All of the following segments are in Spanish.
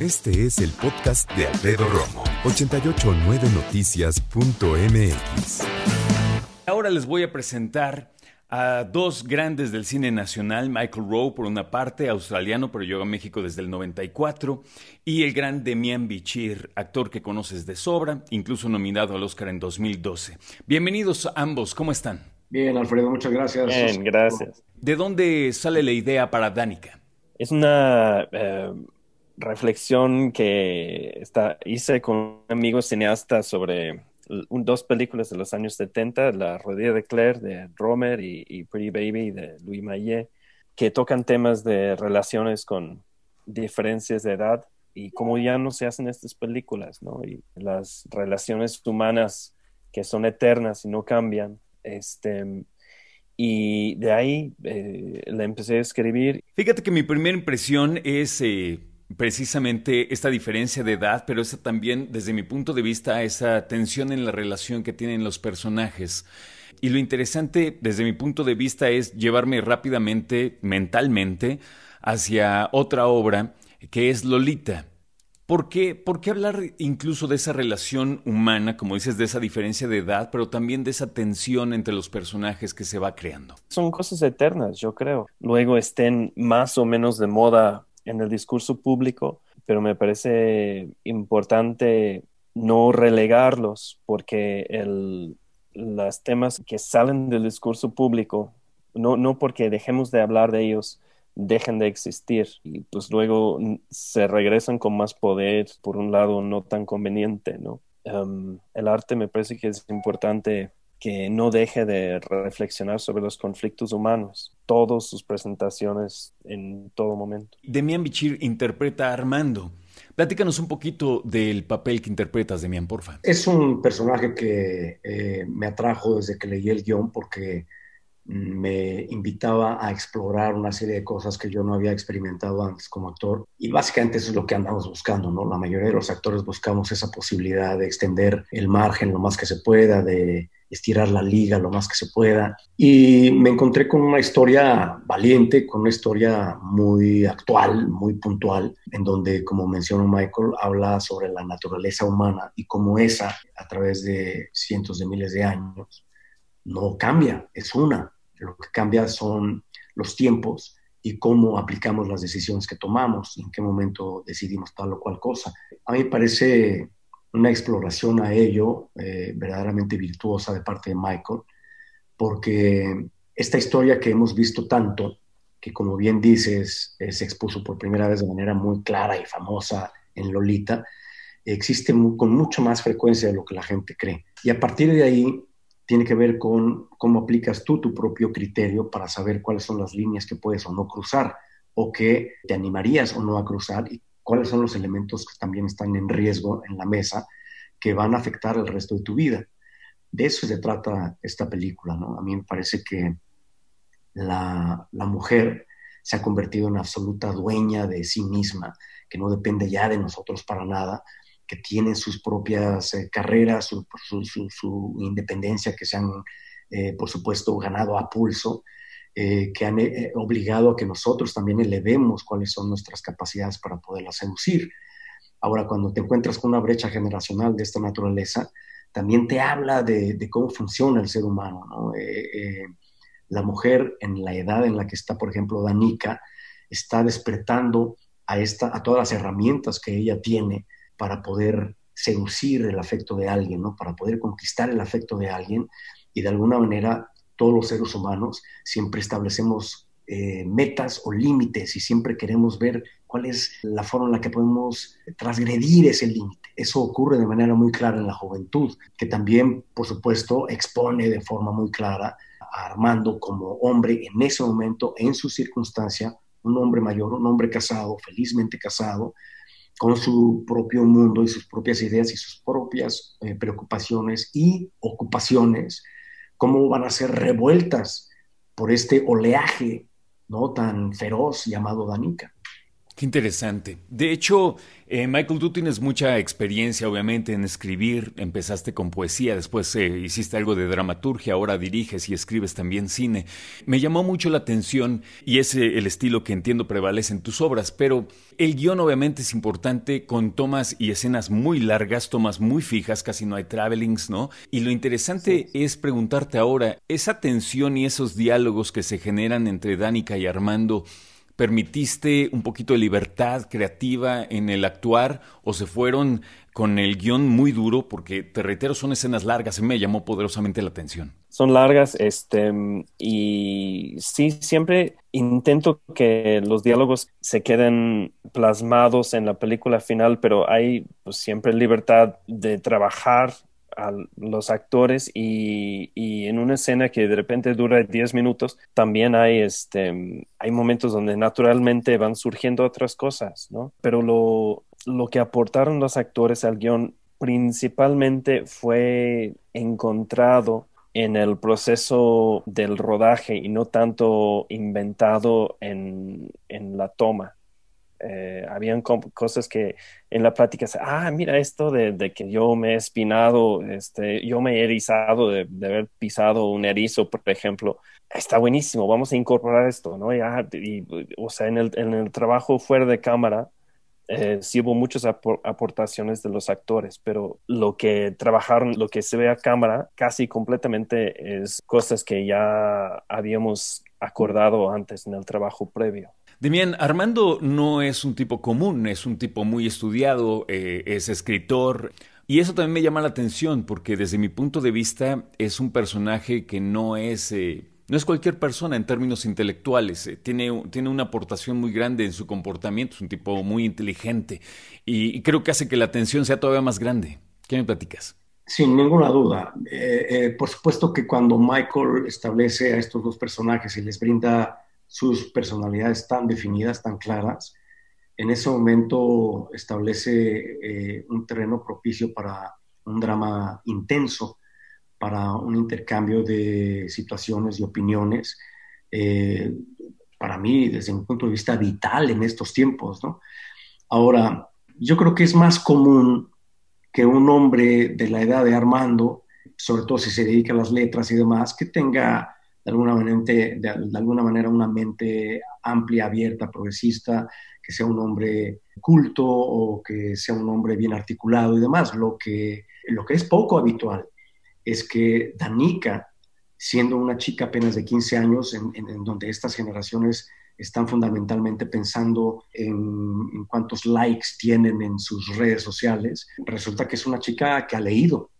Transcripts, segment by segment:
Este es el podcast de Alfredo Romo, 889noticias.mx. Ahora les voy a presentar a dos grandes del cine nacional, Michael Rowe por una parte, australiano, pero llegó a México desde el 94, y el gran Demian Bichir, actor que conoces de sobra, incluso nominado al Oscar en 2012. Bienvenidos ambos, ¿cómo están? Bien, Alfredo, muchas gracias. Bien, gracias. ¿De dónde sale la idea para Danica? Es una eh, reflexión que está, hice con un amigo cineasta sobre dos películas de los años 70, La rodilla de Claire de Romer y, Pretty Baby de Louis Maillet, que tocan temas de relaciones con diferencias de edad y cómo ya no se hacen estas películas, ¿no? Y las relaciones humanas que son eternas y no cambian. Este, y de ahí eh, le empecé a escribir. Fíjate que mi primera impresión es eh, precisamente esta diferencia de edad, pero esa también, desde mi punto de vista, esa tensión en la relación que tienen los personajes. Y lo interesante, desde mi punto de vista, es llevarme rápidamente, mentalmente, hacia otra obra que es Lolita. ¿Por qué, ¿Por qué hablar incluso de esa relación humana, como dices, de esa diferencia de edad, pero también de esa tensión entre los personajes que se va creando? Son cosas eternas, yo creo. Luego estén más o menos de moda en el discurso público, pero me parece importante no relegarlos porque el, los temas que salen del discurso público, no, no porque dejemos de hablar de ellos, dejen de existir y pues luego se regresan con más poder por un lado no tan conveniente, ¿no? Um, el arte me parece que es importante que no deje de reflexionar sobre los conflictos humanos, todas sus presentaciones en todo momento. Demian Bichir interpreta a Armando. Platícanos un poquito del papel que interpretas, Demian, porfa. Es un personaje que eh, me atrajo desde que leí el guion porque me invitaba a explorar una serie de cosas que yo no había experimentado antes como actor. Y básicamente eso es lo que andamos buscando, ¿no? La mayoría de los actores buscamos esa posibilidad de extender el margen lo más que se pueda, de estirar la liga lo más que se pueda. Y me encontré con una historia valiente, con una historia muy actual, muy puntual, en donde, como mencionó Michael, habla sobre la naturaleza humana y cómo esa, a través de cientos de miles de años, no cambia, es una. Lo que cambia son los tiempos y cómo aplicamos las decisiones que tomamos, en qué momento decidimos tal o cual cosa. A mí me parece una exploración a ello eh, verdaderamente virtuosa de parte de Michael, porque esta historia que hemos visto tanto, que como bien dices, eh, se expuso por primera vez de manera muy clara y famosa en Lolita, existe con mucho más frecuencia de lo que la gente cree. Y a partir de ahí tiene que ver con cómo aplicas tú tu propio criterio para saber cuáles son las líneas que puedes o no cruzar, o que te animarías o no a cruzar, y cuáles son los elementos que también están en riesgo en la mesa que van a afectar el resto de tu vida. De eso se trata esta película, ¿no? A mí me parece que la, la mujer se ha convertido en absoluta dueña de sí misma, que no depende ya de nosotros para nada, que tiene sus propias eh, carreras, su, independencia, que se han, eh, por supuesto, ganado a pulso eh, que han obligado a que nosotros también elevemos cuáles son nuestras capacidades para poderlas seducir. Ahora, cuando te encuentras con una brecha generacional de esta naturaleza, también te habla de, cómo funciona el ser humano. La mujer en la edad en la que está, por ejemplo, Danica, está despertando a todas las herramientas que ella tiene para poder seducir el afecto de alguien, ¿no? para poder conquistar el afecto de alguien y de alguna manera todos los seres humanos siempre establecemos eh, metas o límites y siempre queremos ver cuál es la forma en la que podemos transgredir ese límite. Eso ocurre de manera muy clara en la juventud, que también, por supuesto, expone de forma muy clara a Armando como hombre en ese momento, en su circunstancia, un hombre mayor, un hombre casado, felizmente casado, con su propio mundo y sus propias ideas y sus propias eh, preocupaciones y ocupaciones cómo van a ser revueltas por este oleaje no tan feroz llamado Danica. Qué interesante. De hecho, eh, Michael, tú tienes mucha experiencia, obviamente, en escribir. Empezaste con poesía, después eh, hiciste algo de dramaturgia, ahora diriges y escribes también cine. Me llamó mucho la atención y es eh, el estilo que entiendo prevalece en tus obras, pero el guion obviamente es importante con tomas y escenas muy largas, tomas muy fijas, casi no hay travelings, ¿no? Y lo interesante es preguntarte ahora, esa tensión y esos diálogos que se generan entre Danica y Armando, permitiste un poquito de libertad creativa en el actuar o se fueron con el guion muy duro? Porque, te reitero, son escenas largas, y me llamó poderosamente la atención. Son largas, este, y sí, siempre intento que los diálogos se queden plasmados en la película final, pero hay pues, siempre libertad de trabajar a los actores y, en una escena que de repente dura 10 minutos, también hay, este, hay momentos donde naturalmente van surgiendo otras cosas, ¿no? Pero lo, lo que aportaron los actores al guion principalmente fue encontrado en el proceso del rodaje y no tanto inventado en, en la toma. Eh, habían cosas que en la plática, ah, mira esto de, que yo me he espinado, este, yo me he erizado de, haber pisado un erizo, por ejemplo, está buenísimo, vamos a incorporar esto, ¿no? Y, o sea, en el, en el, trabajo fuera de cámara, eh, sí hubo muchas aportaciones de los actores, pero lo que trabajaron, lo que se ve a cámara, casi completamente es cosas que ya habíamos acordado antes en el trabajo previo. Demian, Armando no es un tipo común, es un tipo muy estudiado, eh, es escritor. Y eso también me llama la atención porque desde mi punto de vista es un personaje que no es, eh, no es cualquier persona en términos intelectuales. Eh, tiene, tiene una aportación muy grande en su comportamiento, es un tipo muy inteligente y, creo que hace que la atención sea todavía más grande. ¿Qué me platicas? Sin ninguna duda. por supuesto que cuando Michael establece a estos dos personajes y les brinda sus personalidades tan definidas, tan claras, en ese momento establece eh, un terreno propicio para un drama intenso, para un intercambio de situaciones y opiniones, eh, para mí, desde un punto de vista vital en estos tiempos. ¿no? Ahora, yo creo que es más común que un hombre de la edad de Armando, sobre todo si se dedica a las letras y demás, que tenga de alguna, manera, de, alguna manera una mente amplia, abierta, progresista, que sea un hombre culto o que sea un hombre bien articulado y demás. Lo que, lo que es poco habitual es que Danica, siendo una chica apenas de 15 años, en, donde estas generaciones están fundamentalmente pensando en, en, cuántos likes tienen en sus redes sociales, resulta que es una chica que ha leído,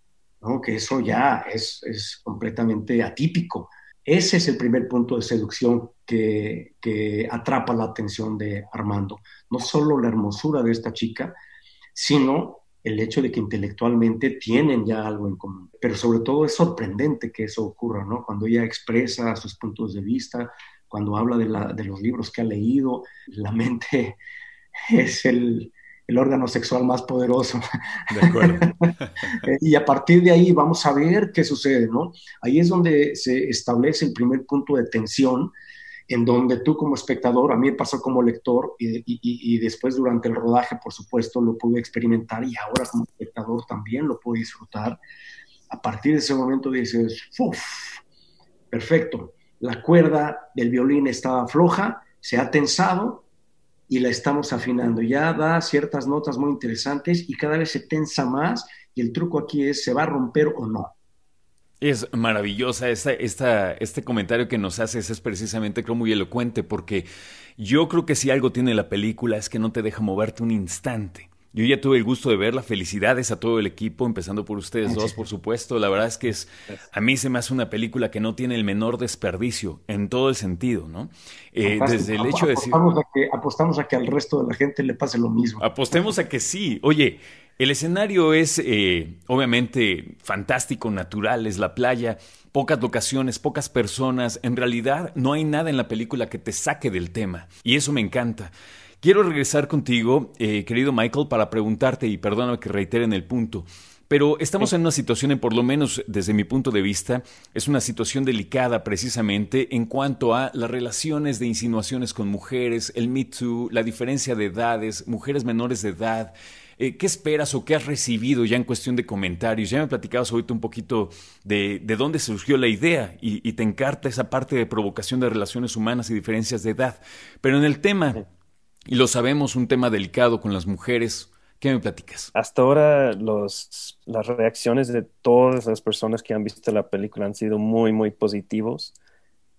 ¿no? que eso ya es, es completamente atípico ese es el primer punto de seducción que, atrapa la atención de Armando. No solo la hermosura de esta chica, sino el hecho de que intelectualmente tienen ya algo en común. Pero sobre todo es sorprendente que eso ocurra, ¿no? Cuando ella expresa sus puntos de vista, cuando habla de, de los libros que ha leído, la mente es el, el órgano sexual más poderoso. De acuerdo. y a partir de ahí vamos a ver qué sucede, ¿no? Ahí es donde se establece el primer punto de tensión, en donde tú como espectador, a mí me pasó como lector y, y, después durante el rodaje, por supuesto, lo pude experimentar y ahora como espectador también lo puedo disfrutar. A partir de ese momento dices, ¡Uf! perfecto, la cuerda del violín estaba floja, se ha tensado, y la estamos afinando. Ya da ciertas notas muy interesantes y cada vez se tensa más y el truco aquí es, ¿se va a romper o no? Es maravillosa esta, esta, este comentario que nos haces, es precisamente creo muy elocuente porque yo creo que si algo tiene la película es que no te deja moverte un instante. Yo ya tuve el gusto de verla. Felicidades a todo el equipo, empezando por ustedes dos, por supuesto. La verdad es que es, a mí se me hace una película que no tiene el menor desperdicio en todo el sentido, ¿no? Eh, desde el hecho de decir. A que, apostamos a que al resto de la gente le pase lo mismo. Apostemos a que sí. Oye, el escenario es eh, obviamente fantástico, natural, es la playa, pocas locaciones, pocas personas. En realidad, no hay nada en la película que te saque del tema. Y eso me encanta. Quiero regresar contigo, eh, querido Michael, para preguntarte, y perdóname que reitere en el punto, Pero estamos en una situación, por lo menos desde mi punto de vista, es una situación delicada precisamente en cuanto a las relaciones de insinuaciones con mujeres, el Me Too, la diferencia de edades, mujeres menores de edad. Eh, ¿Qué esperas o qué has recibido ya en cuestión de comentarios? Ya me platicabas ahorita un poquito de, de dónde surgió la idea y, y, te encarta esa parte de provocación de relaciones humanas y diferencias de edad. Pero en el tema, y lo sabemos, un tema delicado con las mujeres, ¿Qué me platicas? Hasta ahora las reacciones de todas las personas que han visto la película han sido muy, muy positivos,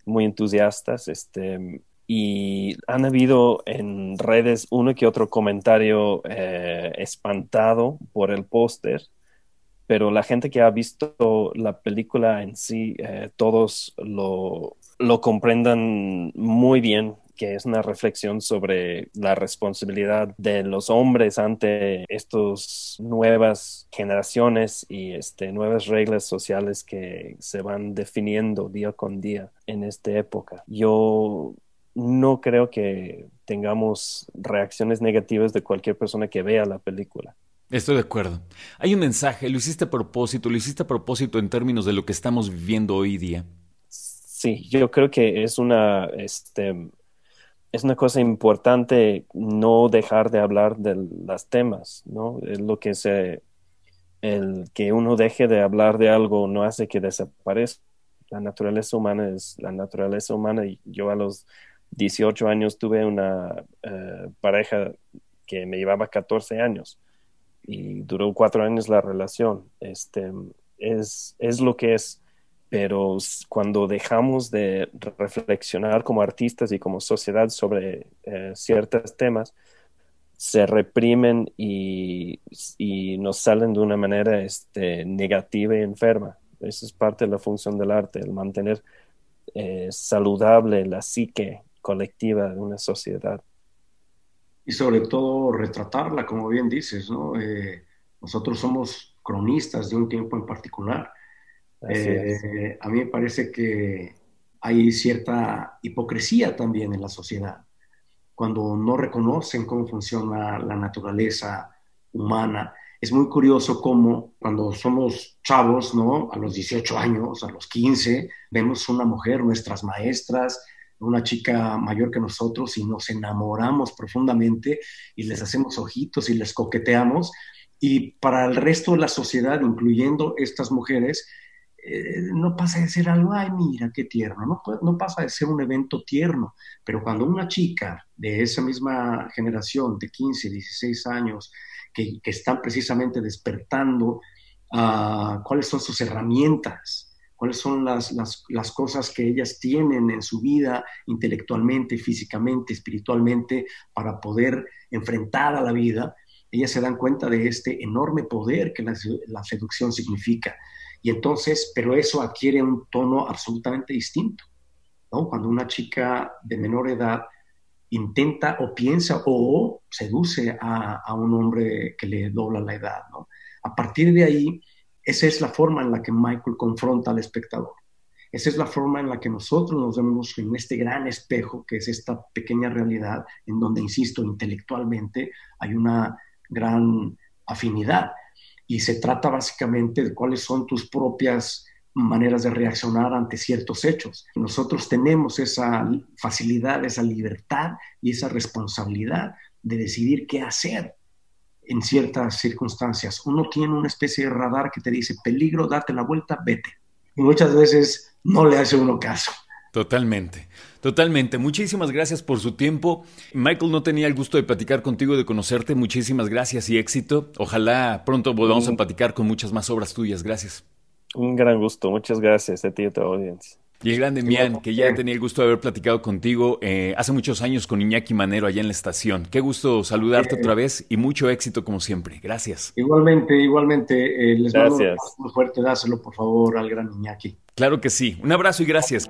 muy entusiastas. Este, y han habido en redes uno que otro comentario eh, espantado por el póster, pero la gente que ha visto la película en sí, eh, todos lo, lo comprendan muy bien que es una reflexión sobre la responsabilidad de los hombres ante estas nuevas generaciones y este, nuevas reglas sociales que se van definiendo día con día en esta época. Yo no creo que tengamos reacciones negativas de cualquier persona que vea la película. Estoy de acuerdo. Hay un mensaje, lo hiciste a propósito, lo hiciste a propósito en términos de lo que estamos viviendo hoy día. Sí, yo creo que es una, este, es una cosa importante no dejar de hablar de los temas, ¿no? Es lo que se, el que uno deje de hablar de algo no hace que desaparezca. La naturaleza humana es la naturaleza humana yo a los 18 años tuve una eh, pareja que me llevaba 14 años y duró cuatro años la relación. Este, es, es lo que es pero cuando dejamos de reflexionar como artistas y como sociedad sobre eh, ciertos temas, se reprimen y, nos salen de una manera este, negativa y enferma. Esa es parte de la función del arte, el mantener eh, saludable la psique colectiva de una sociedad. Y sobre todo retratarla, como bien dices, ¿no? Eh, nosotros somos cronistas de un tiempo en particular eh, a mí me parece que hay cierta hipocresía también en la sociedad, cuando no reconocen cómo funciona la naturaleza humana. Es muy curioso cómo cuando somos chavos, ¿no? A los 18 años, a los 15, vemos una mujer, nuestras maestras, una chica mayor que nosotros y nos enamoramos profundamente y les hacemos ojitos y les coqueteamos. Y para el resto de la sociedad, incluyendo estas mujeres, eh, no pasa de ser algo, ay, mira, qué tierno, no, no pasa de ser un evento tierno, pero cuando una chica de esa misma generación, de 15, 16 años, que, que están precisamente despertando uh, cuáles son sus herramientas, cuáles son las, las, las, cosas que ellas tienen en su vida intelectualmente, físicamente, espiritualmente, para poder enfrentar a la vida, ellas se dan cuenta de este enorme poder que la seducción significa. Y entonces, pero eso adquiere un tono absolutamente distinto, ¿no? Cuando una chica de menor edad intenta o piensa o seduce a, un hombre que le dobla la edad, ¿no? A partir de ahí, esa es la forma en la que Michael confronta al espectador. Esa es la forma en la que nosotros nos vemos en este gran espejo, que es esta pequeña realidad, en donde, insisto, intelectualmente hay una gran afinidad y se trata básicamente de cuáles son tus propias maneras de reaccionar ante ciertos hechos. Nosotros tenemos esa facilidad, esa libertad y esa responsabilidad de decidir qué hacer en ciertas circunstancias. Uno tiene una especie de radar que te dice, peligro, date la vuelta, vete. Y muchas veces no le hace uno caso. Totalmente, totalmente. Muchísimas gracias por su tiempo. Michael, no tenía el gusto de platicar contigo, de conocerte. Muchísimas gracias y éxito. Ojalá pronto volvamos a platicar con muchas más obras tuyas. Gracias. Un gran gusto. Muchas gracias a ti y a tu audiencia. Y el grande Mian, que ya tenía el gusto de haber platicado contigo eh, hace muchos años con Iñaki Manero allá en la estación. Qué gusto saludarte otra vez y mucho éxito como siempre. Gracias. Igualmente, igualmente. Eh, les gracias. mando un fuerte dáselo por favor al gran Iñaki. Claro que sí. Un abrazo y gracias.